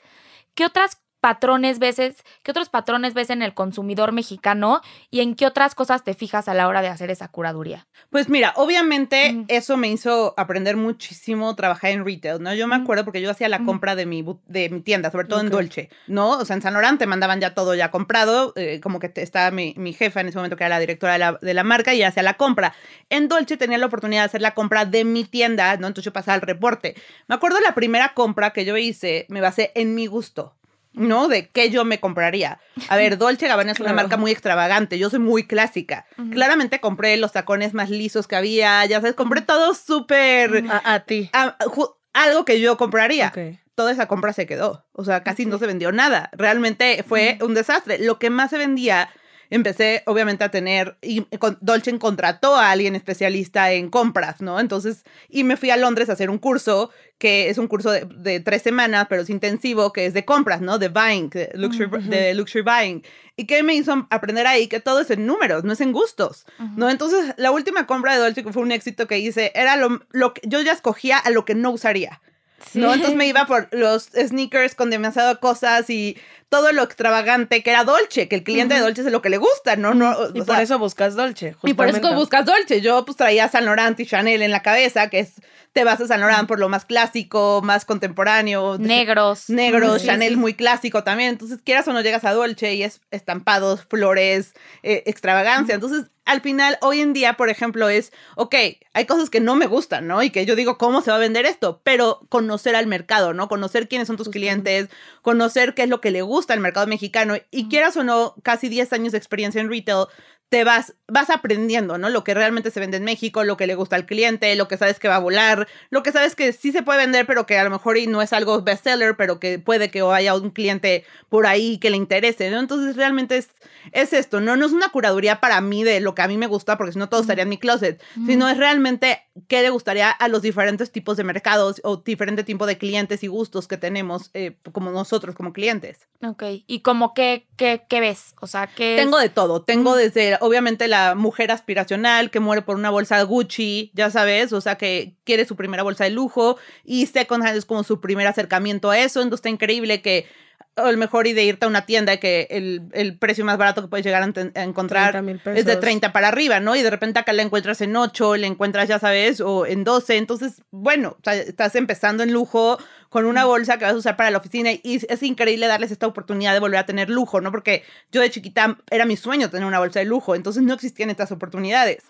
¿Qué otras patrones ves, qué otros patrones ves en el consumidor mexicano y en qué otras cosas te fijas a la hora de hacer esa curaduría? Pues mira, obviamente eso me hizo aprender muchísimo trabajar en retail, ¿no? Yo me acuerdo porque yo hacía la compra de mi, de mi tienda, sobre todo en Dolce, ¿no? O sea, en San Laurent te mandaban ya todo ya comprado, eh, como que estaba mi, mi, jefa en ese momento que era la directora de la, de la marca y hacía la compra. En Dolce tenía la oportunidad de hacer la compra de mi tienda, ¿no? Entonces yo pasaba el reporte. Me acuerdo la primera compra que yo hice, me basé en mi gusto ¿no? De qué yo me compraría. A ver, Dolce Gabbana es una Claro. marca muy extravagante, yo soy muy clásica. Claramente compré los tacones más lisos que había, ya sabes, compré todo súper... A, a ti. a- algo que yo compraría. Toda esa compra se quedó. O sea, casi no se vendió nada. Realmente fue un desastre. Lo que más se vendía, empecé obviamente a tener, y Dolce contrató a alguien especialista en compras, ¿no? Entonces, y me fui a Londres a hacer un curso, que es un curso de, de tres semanas, pero es intensivo, que es de compras, ¿no? De buying, de luxury, de luxury buying. ¿Y qué me hizo aprender ahí? Que todo es en números, no es en gustos, ¿no? Entonces, la última compra de Dolce, que fue un éxito que hice, era lo, lo que yo ya escogía a lo que no usaría. ¿No? Entonces me iba por los sneakers con demasiado cosas y todo lo extravagante que era Dolce, que el cliente de Dolce es lo que le gusta, ¿no? no Y por sea, eso buscas Dolce. y por eso buscas Dolce. Yo pues traía San Laurent y Chanel en la cabeza, que es, te vas a San Laurent por lo más clásico, más contemporáneo. Negros. Negro, Sí, Chanel sí. muy clásico también. Entonces, quieras o no llegas a Dolce y es estampados, flores, eh, extravagancia. Entonces, al final, hoy en día, por ejemplo, es, ok, hay cosas que no me gustan, ¿no? Y que yo digo, ¿cómo se va a vender esto? Pero conocer al mercado, ¿no? Conocer quiénes son tus clientes, conocer qué es lo que le gusta al mercado mexicano. Y quieras o no, casi 10 años de experiencia en retail, te vas, vas aprendiendo, ¿no? Lo que realmente se vende en México, lo que le gusta al cliente, lo que sabes que va a volar, lo que sabes que sí se puede vender, pero que a lo mejor y no es algo bestseller, pero que puede que haya un cliente por ahí que le interese, ¿no? Entonces realmente es, es esto, ¿no? No es una curaduría para mí de lo que a mí me gusta, porque si no todo estaría en mi closet, sino es realmente qué le gustaría a los diferentes tipos de mercados o diferente tipo de clientes y gustos que tenemos eh, como nosotros como clientes. Ok. ¿Y como qué, qué, qué ves? O sea, ¿qué Tengo de todo. Tengo desde, obviamente, la mujer aspiracional que muere por una bolsa Gucci, ya sabes, o sea, que quiere su primera bolsa de lujo y Second Hand es como su primer acercamiento a eso. Entonces está increíble que a lo mejor y de irte a una tienda que el, el precio más barato que puedes llegar a, a encontrar 30,000 es de pesos. 30 para arriba, ¿no? Y de repente acá la encuentras en 8, la encuentras, ya sabes, o en 12. Entonces, bueno, o sea, estás empezando en lujo con una bolsa que vas a usar para la oficina y es increíble darles esta oportunidad de volver a tener lujo, ¿no? Porque yo de chiquita era mi sueño tener una bolsa de lujo, entonces no existían estas oportunidades.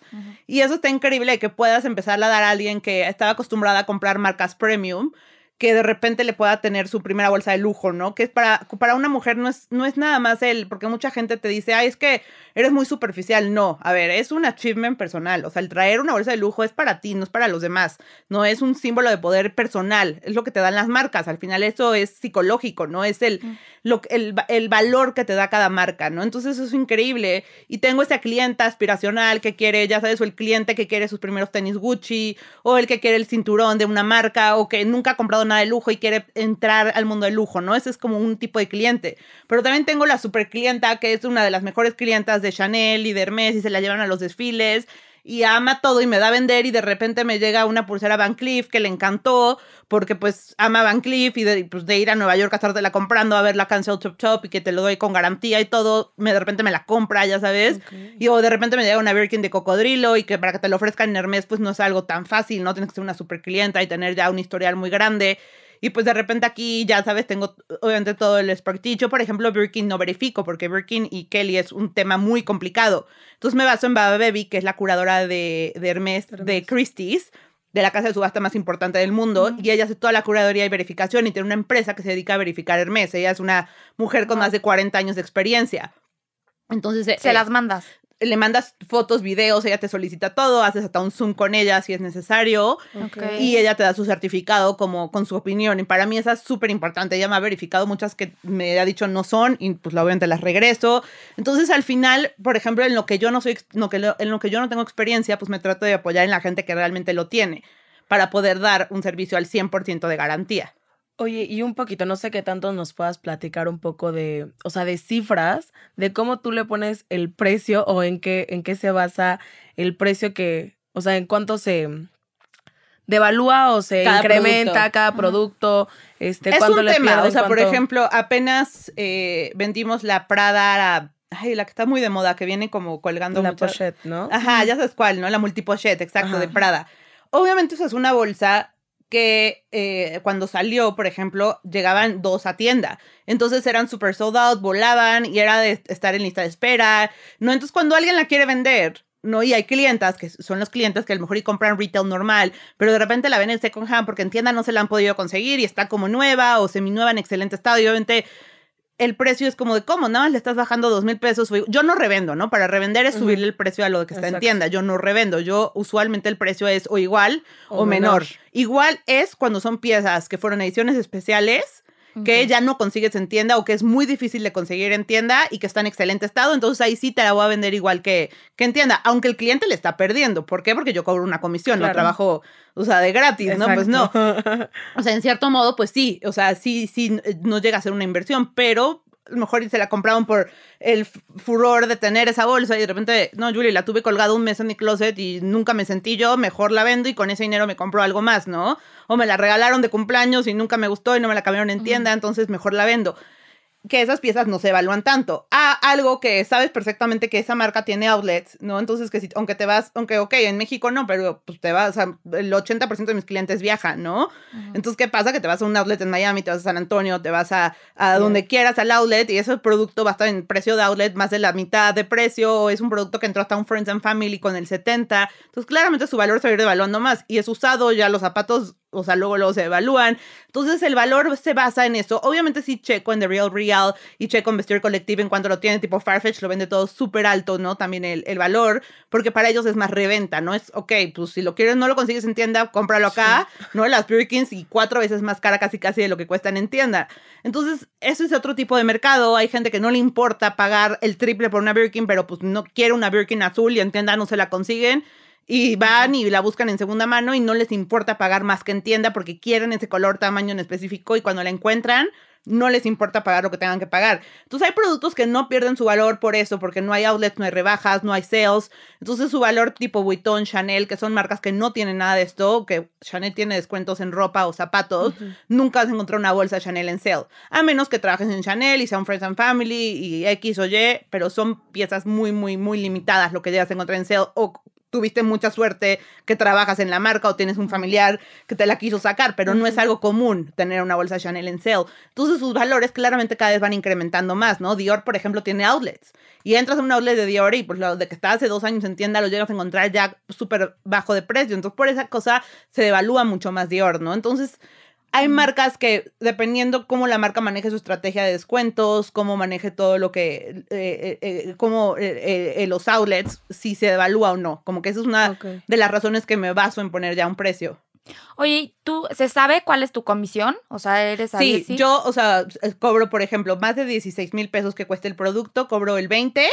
Y eso está increíble que puedas empezar a dar a alguien que estaba acostumbrada a comprar marcas premium que de repente le pueda tener su primera bolsa de lujo, ¿no? Que es para, para una mujer no es, no es nada más él, porque mucha gente te dice, ay, es que eres muy superficial. No, a ver, es un achievement personal. O sea, el traer una bolsa de lujo es para ti, no es para los demás. No es un símbolo de poder personal, es lo que te dan las marcas. Al final eso es psicológico, ¿no? Es el, lo, el, el valor que te da cada marca, ¿no? Entonces eso es increíble. Y tengo esa clienta aspiracional que quiere, ya sabes, o el cliente que quiere sus primeros tenis Gucci, o el que quiere el cinturón de una marca, o que nunca ha comprado nada de lujo y quiere entrar al mundo del lujo, ¿no? Ese es como un tipo de cliente. Pero también tengo la super clienta, que es una de las mejores clientas de Chanel y de Hermes, y se la llevan a los desfiles y ama todo y me da a vender y de repente me llega una pulsera Van Cleef que le encantó porque pues ama Van Cleef y de, pues, de ir a Nueva York a estártela comprando a ver la cancel Chop Chop y que te lo doy con garantía y todo, me, de repente me la compra, ya sabes. Y o de repente me llega una Birkin de cocodrilo y que para que te lo ofrezcan en Hermes pues no es algo tan fácil, no tienes que ser una super clienta y tener ya un historial muy grande. Y pues de repente aquí, ya sabes, tengo obviamente todo el expertise. Yo, por ejemplo, Birkin no verifico porque Birkin y Kelly es un tema muy complicado. Entonces me baso en Baba Baby, que es la curadora de, de Hermes, de Christie's, de la casa de subasta más importante del mundo. Y ella hace toda la curaduría y verificación y tiene una empresa que se dedica a verificar Hermes. Ella es una mujer con más de 40 años de experiencia. Entonces, Se eh, las mandas. Le mandas fotos, videos, ella te solicita todo, haces hasta un Zoom con ella si es necesario. Y ella te da su certificado como con su opinión. Y para mí esa es súper importante. Ella me ha verificado muchas que me ha dicho no son y pues obviamente las regreso. Entonces al final, por ejemplo, en lo que yo no soy, que lo- en lo que yo no tengo experiencia, pues me trato de apoyar en la gente que realmente lo tiene para poder dar un servicio al 100% de garantía. Oye, y un poquito, no sé qué tanto nos puedas platicar un poco de, o sea, de cifras, de cómo tú le pones el precio o en qué, en qué se basa el precio que, o sea, en cuánto se devalúa o se Cada incrementa producto. cada producto, este, es cuánto un le tema. pierden, O sea, por ejemplo, apenas eh, vendimos la Prada, la, ay, la que está muy de moda, que viene como colgando la mucha- pochette, ¿no? Ajá, ya sabes cuál, ¿no? La multipochette, exacto, de. Prada. Obviamente esa es una bolsa que eh, cuando salió, por ejemplo, llegaban dos a tienda. Entonces eran super sold out, volaban y era de estar en lista de espera. No, entonces cuando alguien la quiere vender, no, y hay clientas que son los clientes que a lo mejor y compran retail normal, pero de repente la ven en second hand porque en tienda no se la han podido conseguir y está como nueva o seminueva en excelente estado y obviamente el precio es como de cómo, nada más le estás bajando dos mil pesos. Yo no revendo, ¿no? Para revender es subirle el precio a lo que está en tienda. Yo no revendo. Yo usualmente el precio es o igual o, menor. Igual es cuando son piezas que fueron ediciones especiales que ya no consigues en tienda o que es muy difícil de conseguir en tienda y que está en excelente estado, entonces ahí sí te la voy a vender igual que, que en tienda, aunque el cliente le está perdiendo. ¿Por qué? Porque yo cobro una comisión, no trabajo, o sea, de gratis, ¿no? Pues no. O sea, en cierto modo, pues sí, o sea, sí, sí, no llega a ser una inversión, pero a lo mejor se la compraron por el furor de tener esa bolsa y de repente, no, Julie, la tuve colgada un mes en mi closet y nunca me sentí yo, mejor la vendo y con ese dinero me compro algo más, ¿no? O me la regalaron de cumpleaños y nunca me gustó y no me la cambiaron en tienda, entonces mejor la vendo que esas piezas no se evalúan tanto. A algo que sabes perfectamente que esa marca tiene outlets, ¿no? Entonces, que si, aunque te vas, aunque, ok, en México no, pero pues te vas, a, el 80% de mis clientes viajan, ¿no? Entonces, ¿qué pasa? Que te vas a un outlet en Miami, te vas a San Antonio, te vas a, a donde quieras al outlet y ese producto va a estar en precio de outlet más de la mitad de precio, o es un producto que entró hasta un Friends and Family con el 70. Entonces, claramente su valor se va a ir devaluando más y es usado, ya los zapatos o sea, luego, luego se evalúan. Entonces, el valor se basa en eso. Obviamente, sí checo en The Real Real y checo en Vestir Collective en cuanto lo tienen, tipo Farfetch, lo vende todo súper alto, ¿no? También el, el, valor, porque para ellos es más reventa, ¿no? Es, ok, pues si lo quieres, no lo consigues en tienda, cómpralo acá, ¿no? Las Birkins y cuatro veces más cara casi casi de lo que cuestan en tienda. Entonces, eso es otro tipo de mercado. Hay gente que no le importa pagar el triple por una Birkin, pero pues no quiere una Birkin azul y en tienda no se la consiguen y van y la buscan en segunda mano y no les importa pagar más que en tienda porque quieren ese color, tamaño en específico y cuando la encuentran no les importa pagar lo que tengan que pagar. Entonces hay productos que no pierden su valor por eso, porque no hay outlets, no hay rebajas, no hay sales. Entonces su valor tipo Vuitton, Chanel, que son marcas que no tienen nada de esto, que Chanel tiene descuentos en ropa o zapatos, nunca vas a encontrar una bolsa Chanel en sale. A menos que trabajes en Chanel y sea un Friends and Family y X o Y, pero son piezas muy, muy, muy limitadas lo que llegas a encontrar en sale o tuviste mucha suerte que trabajas en la marca o tienes un familiar que te la quiso sacar, pero no es algo común tener una bolsa Chanel en sale. Entonces sus valores claramente cada vez van incrementando más, ¿no? Dior, por ejemplo, tiene outlets y entras a un outlet de Dior y pues lo de que está hace dos años en tienda lo llegas a encontrar ya súper bajo de precio. Entonces por esa cosa se devalúa mucho más Dior, ¿no? Entonces hay marcas que, dependiendo cómo la marca maneje su estrategia de descuentos, cómo maneje todo lo que, eh, eh, eh cómo eh, los outlets, si se devalúa o no. Como que esa es una de las razones que me baso en poner ya un precio. Oye, ¿tú se sabe cuál es tu comisión? O sea, eres ahí. Sí, yo, o sea, cobro, por ejemplo, más de 16 mil pesos que cueste el producto, cobro el 20.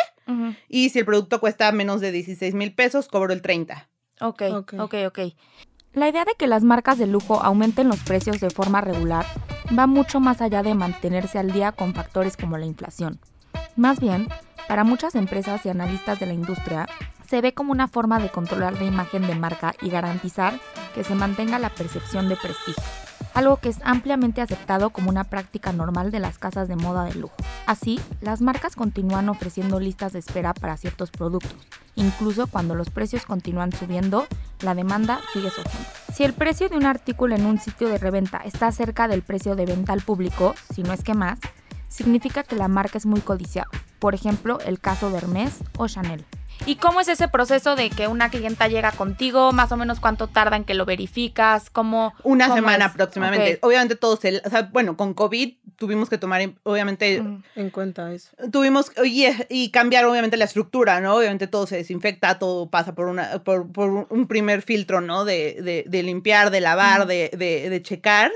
Y si el producto cuesta menos de 16 mil pesos, cobro el 30. Ok, ok, ok. okay. La idea de que las marcas de lujo aumenten los precios de forma regular va mucho más allá de mantenerse al día con factores como la inflación. Más bien, para muchas empresas y analistas de la industria, se ve como una forma de controlar la imagen de marca y garantizar que se mantenga la percepción de prestigio algo que es ampliamente aceptado como una práctica normal de las casas de moda de lujo. Así, las marcas continúan ofreciendo listas de espera para ciertos productos. Incluso cuando los precios continúan subiendo, la demanda sigue subiendo. Si el precio de un artículo en un sitio de reventa está cerca del precio de venta al público, si no es que más, significa que la marca es muy codiciada. Por ejemplo, el caso de Hermès o Chanel. ¿Y cómo es ese proceso de que una clienta llega contigo? Más o menos cuánto tarda en que lo verificas, cómo... Una semana aproximadamente. Obviamente todos, el, o sea, bueno, con COVID tuvimos que tomar, obviamente... En cuenta eso. Tuvimos, y, y cambiar obviamente la estructura, ¿no? Obviamente todo se desinfecta, todo pasa por, una, por, un primer filtro, ¿no? De, de, limpiar, de lavar, de, de checar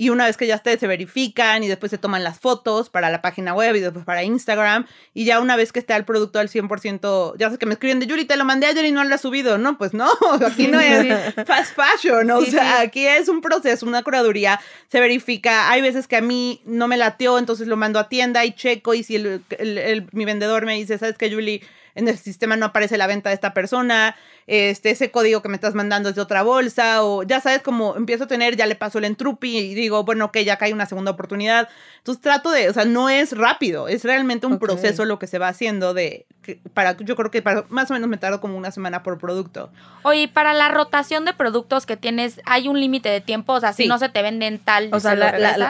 y una vez que ya esté, se verifican y después se toman las fotos para la página web y después para Instagram y ya una vez que esté el producto al 100%, ya sé que me escriben de Yuri, te lo mandé ayer y no lo has subido, no, pues no, aquí no es fast fashion, o sea, aquí es un proceso, una curaduría, se verifica, hay veces que a mí no me lateó, entonces lo mando a tienda y checo y si el, mi vendedor me dice, ¿sabes qué, Julie? En el sistema no aparece la venta de esta persona, este, ese código que me estás mandando es de otra bolsa, o ya sabes, como empiezo a tener, ya le paso el entrupi y digo, bueno, que ya cae una segunda oportunidad. Entonces trato de, o sea, no es rápido, es realmente un proceso lo que se va haciendo de, para, yo creo que para, más o menos me tardo como una semana por producto. Oye, para la rotación de productos que tienes, ¿hay un límite de tiempo? O sea, si no se te venden tal, o sea,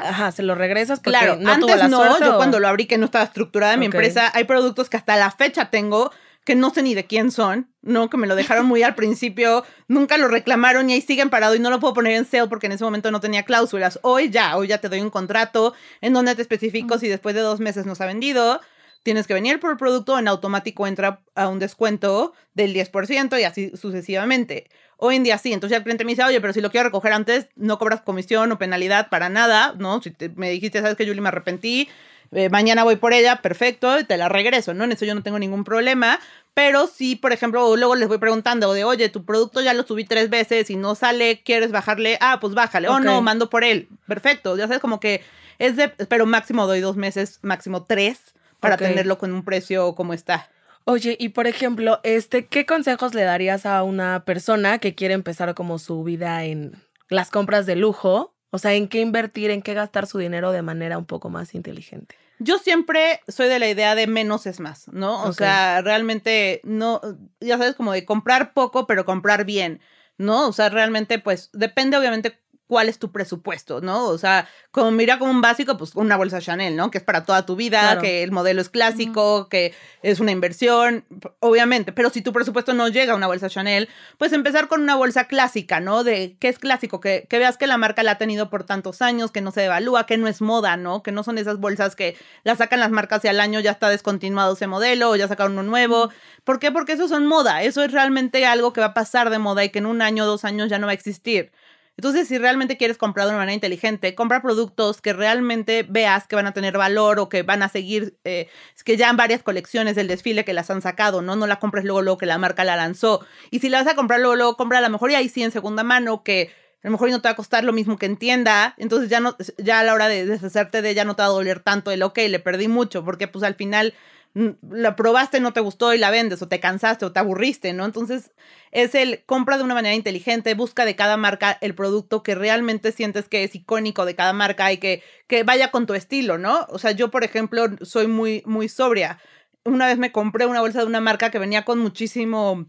ajá, se lo regresas claro, no antes no, yo cuando lo abrí que no estaba estructurada en mi empresa, hay productos que hasta la fecha tengo que no sé ni de quién son, ¿no? Que me lo dejaron muy al principio, nunca lo reclamaron y ahí siguen parado y no lo puedo poner en sale porque en ese momento no tenía cláusulas. Hoy ya, hoy ya te doy un contrato en donde te especifico si después de dos meses no se ha vendido, tienes que venir por el producto, en automático entra a un descuento del 10% y así sucesivamente. Hoy en día sí, entonces el cliente me dice, oye, pero si lo quiero recoger antes, no cobras comisión o penalidad para nada, ¿no? Si me dijiste, sabes que Julie me arrepentí, eh, mañana voy por ella, perfecto, y te la regreso, ¿no? En eso yo no tengo ningún problema. Pero si, por ejemplo, luego les voy preguntando de, oye, tu producto ya lo subí tres veces y no sale, ¿quieres bajarle? Ah, pues bájale. O no, mando por él. Perfecto. Ya sabes, como que es de, pero máximo doy dos meses, máximo tres, para tenerlo con un precio como está. Oye, y por ejemplo, este, ¿qué consejos le darías a una persona que quiere empezar como su vida en las compras de lujo? O sea, ¿en qué invertir, en qué gastar su dinero de manera un poco más inteligente? Yo siempre soy de la idea de menos es más, ¿no? O sea, realmente no, ya sabes, como de comprar poco, pero comprar bien, ¿no? O sea, realmente, pues depende obviamente cuál es tu presupuesto, ¿no? O sea, como mira como un básico, pues una bolsa Chanel, ¿no? Que es para toda tu vida, que el modelo es clásico, que es una inversión, obviamente, pero si tu presupuesto no llega a una bolsa Chanel, pues empezar con una bolsa clásica, ¿no? De qué es clásico, que, que veas que la marca la ha tenido por tantos años, que no se devalúa, que no es moda, ¿no? Que no son esas bolsas que la sacan las marcas y al año ya está descontinuado ese modelo o ya sacaron uno nuevo. ¿Por qué? Porque eso son moda, eso es realmente algo que va a pasar de moda y que en un año o dos años ya no va a existir. Entonces, si realmente quieres comprar de una manera inteligente, compra productos que realmente veas que van a tener valor o que van a seguir, eh, que ya en varias colecciones del desfile que las han sacado, ¿no? No la compres luego, luego que la marca la lanzó. Y si la vas a comprar luego, luego compra a lo mejor y ahí sí en segunda mano, que a lo mejor no te va a costar lo mismo que en tienda, entonces ya no, ya a la hora de deshacerte de ella no te va a doler tanto el, ok, le perdí mucho, porque pues al final la probaste, no te gustó y la vendes, o te cansaste o te aburriste, ¿no? Entonces es el compra de una manera inteligente, busca de cada marca el producto que realmente sientes que es icónico de cada marca y que, que vaya con tu estilo, ¿no? O sea, yo, por ejemplo, soy muy, muy sobria. Una vez me compré una bolsa de una marca que venía con muchísimo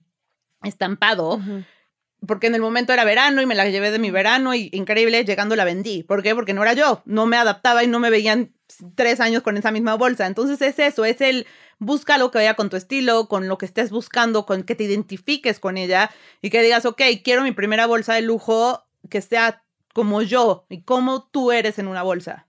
estampado porque en el momento era verano y me la llevé de mi verano y increíble, llegando la vendí. ¿Por qué? Porque no era yo, no me adaptaba y no me veían tres años con esa misma bolsa. Entonces es eso, es el busca lo que vaya con tu estilo, con lo que estés buscando, con que te identifiques con ella y que digas, ok, quiero mi primera bolsa de lujo que sea como yo y como tú eres en una bolsa.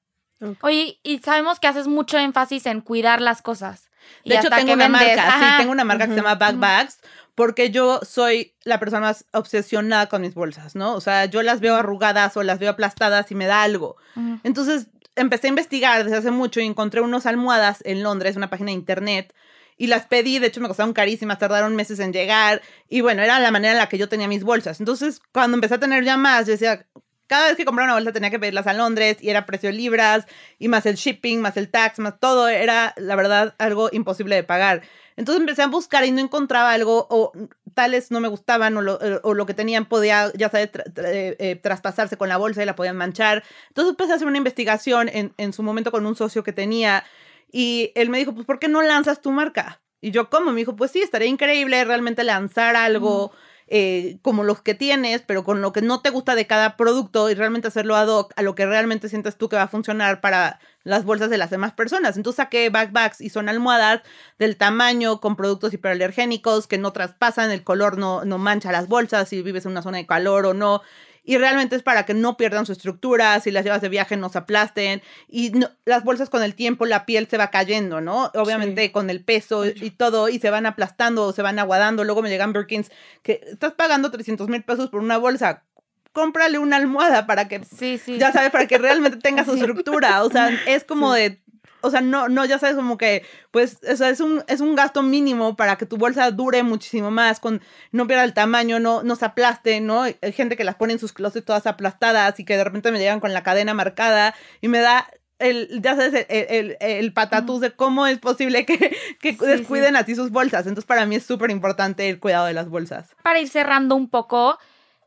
Oye, y sabemos que haces mucho énfasis en cuidar las cosas. De hecho, tengo una marca, sí, tengo una marca que se llama Back Bags, porque yo soy la persona más obsesionada con mis bolsas, ¿no? O sea, yo las veo arrugadas o las veo aplastadas y me da algo. Entonces, empecé a investigar desde hace mucho y encontré unos almohadas en Londres, una página de internet, y las pedí, de hecho me costaron carísimas, tardaron meses en llegar, y bueno, era la manera en la que yo tenía mis bolsas. Entonces, cuando empecé a tener ya más, yo decía, cada vez que compraba una bolsa tenía que pedirlas a Londres y era precio libras y más el shipping, más el tax, más todo, era la verdad algo imposible de pagar. Entonces empecé a buscar y no encontraba algo o tales no me gustaban o lo, o lo que tenían podía, ya sabes, eh, eh, traspasarse con la bolsa y la podían manchar. Entonces empecé a hacer una investigación en, en su momento con un socio que tenía y él me dijo, pues, ¿por qué no lanzas tu marca? Y yo, ¿cómo? Me dijo, pues sí, estaría increíble realmente lanzar algo. Eh, como los que tienes, pero con lo que no te gusta de cada producto y realmente hacerlo ad hoc a lo que realmente sientes tú que va a funcionar para las bolsas de las demás personas. Entonces saqué backbacks y son almohadas del tamaño con productos hiperallergénicos que no traspasan, el color no, no mancha las bolsas si vives en una zona de calor o no y realmente es para que no pierdan su estructura, si las llevas de viaje no se aplasten y las bolsas con el tiempo la piel se va cayendo, ¿no? Obviamente con el peso y todo y se van aplastando o se van aguadando, luego me llegan Birkins que estás pagando 300 mil pesos por una bolsa, cómprale una almohada para que, sí, sí. ya sabes, para que realmente tenga su estructura. O sea, es como de o sea, no, no, ya sabes, como que, pues, o sea, es un, es un gasto mínimo para que tu bolsa dure muchísimo más, con, no pierda el tamaño, no, no se aplaste, ¿no? Hay gente que las pone en sus closets todas aplastadas y que de repente me llegan con la cadena marcada y me da el, ya sabes, el, el, patatús de cómo es posible que, que descuiden así sus bolsas. Entonces, para mí es súper importante el cuidado de las bolsas. Para ir cerrando un poco,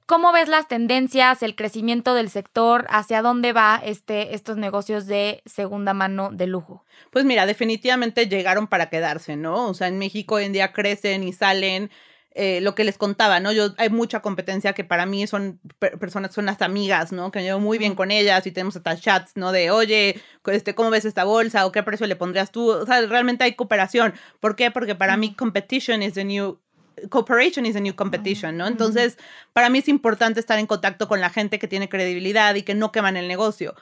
¿Cómo ves las tendencias, el crecimiento del sector? ¿Hacia dónde va este, estos negocios de segunda mano de lujo? Pues mira, definitivamente llegaron para quedarse, ¿no? O sea, en México hoy en día crecen y salen eh, lo que les contaba, ¿no? Yo hay mucha competencia que para mí son personas, son las amigas, ¿no? Que me llevo muy bien con ellas y tenemos hasta chats, ¿no? De, oye, este, ¿cómo ves esta bolsa? ¿O qué precio le pondrías tú? O sea, realmente hay cooperación. ¿Por qué? Porque para mí competition is the new cooperation is the new competition, ¿no? Entonces, para mí es importante estar en contacto con la gente que tiene credibilidad y que no queman el negocio.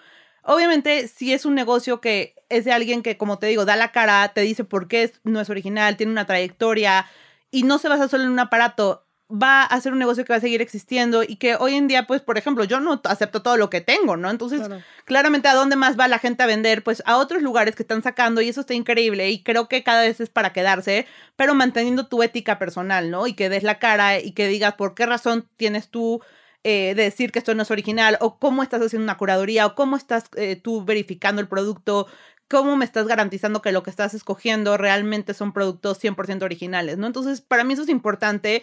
Obviamente, si es un negocio que es de alguien que, como te digo, da la cara, te dice por qué no es original, tiene una trayectoria, y no se basa solo en un aparato, va a ser un negocio que va a seguir existiendo y que hoy en día, pues, por ejemplo, yo no acepto todo lo que tengo, ¿no? Entonces, claramente, ¿a dónde más va la gente a vender? Pues a otros lugares que están sacando y eso está increíble y creo que cada vez es para quedarse, pero manteniendo tu ética personal, ¿no? Y que des la cara y que digas por qué razón tienes tú eh, de decir que esto no es original o cómo estás haciendo una curaduría o cómo estás eh, tú verificando el producto ¿cómo me estás garantizando que lo que estás escogiendo realmente son productos 100% originales? ¿no? Entonces, para mí eso es importante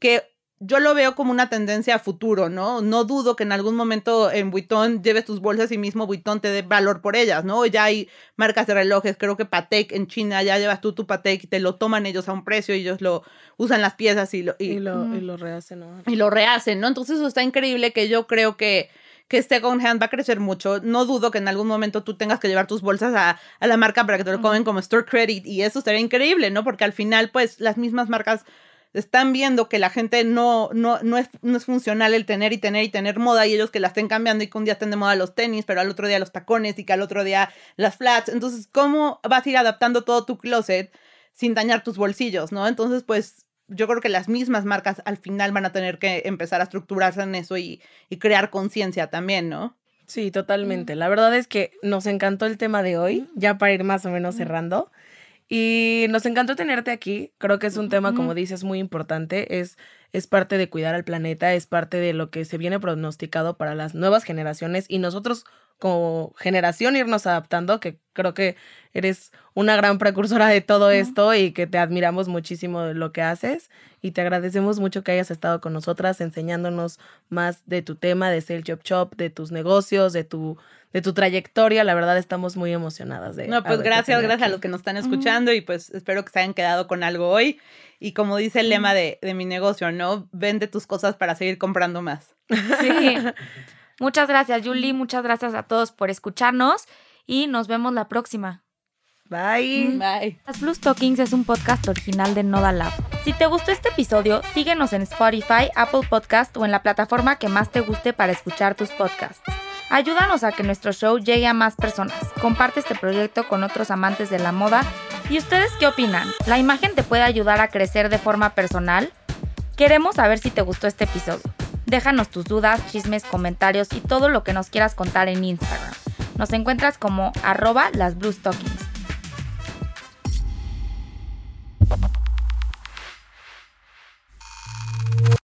que yo lo veo como una tendencia a futuro, ¿no? No dudo que en algún momento en Vuitton lleves tus bolsas y mismo Vuitton te dé valor por ellas, ¿no? Ya hay marcas de relojes, creo que Patek en China ya llevas tú tu Patek y te lo toman ellos a un precio y ellos lo usan las piezas y lo... Y, lo, y lo rehacen, ¿no? Y lo rehacen, ¿no? Entonces eso está increíble que yo creo que que second hand va a crecer mucho. No dudo que en algún momento tú tengas que llevar tus bolsas a, la marca para que te lo comen como store credit y eso sería increíble, ¿no? Porque al final, pues, las mismas marcas están viendo que la gente no, no, no, es, no es funcional el tener y tener y tener moda y ellos que la estén cambiando y que un día estén de moda los tenis, pero al otro día los tacones y que al otro día las flats. Entonces, ¿cómo vas a ir adaptando todo tu closet sin dañar tus bolsillos, no? Entonces, pues yo creo que las mismas marcas al final van a tener que empezar a estructurarse en eso y, crear conciencia también, ¿no? Sí, totalmente. La verdad es que nos encantó el tema de hoy, ya para ir más o menos cerrando. Y nos encantó tenerte aquí. Creo que es un tema, como dices, muy importante. Es, es parte de cuidar al planeta, es parte de lo que se viene pronosticado para las nuevas generaciones y nosotros como generación irnos adaptando, que creo que eres una gran precursora de todo esto y que te admiramos muchísimo de lo que haces y te agradecemos mucho que hayas estado con nosotras enseñándonos más de tu tema, de Sale Job Shop, de tus negocios, de tu de tu trayectoria, la verdad estamos muy emocionadas de No, pues gracias, gracias a los que nos están escuchando y pues espero que se hayan quedado con algo hoy y como dice el lema de, de mi negocio, ¿no? Vende tus cosas para seguir comprando más. Sí. Muchas gracias, Julie. Muchas gracias a todos por escucharnos y nos vemos la próxima. Bye. Bye. Las Blue Stockings es un podcast original de Noda Lab. Si te gustó este episodio, síguenos en Spotify, Apple Podcast o en la plataforma que más te guste para escuchar tus podcasts. Ayúdanos a que nuestro show llegue a más personas. Comparte este proyecto con otros amantes de la moda. ¿Y ustedes qué opinan? ¿La imagen te puede ayudar a crecer de forma personal? Queremos saber si te gustó este episodio. Déjanos tus dudas, chismes, comentarios y todo lo que nos quieras contar en Instagram. Nos encuentras como arroba las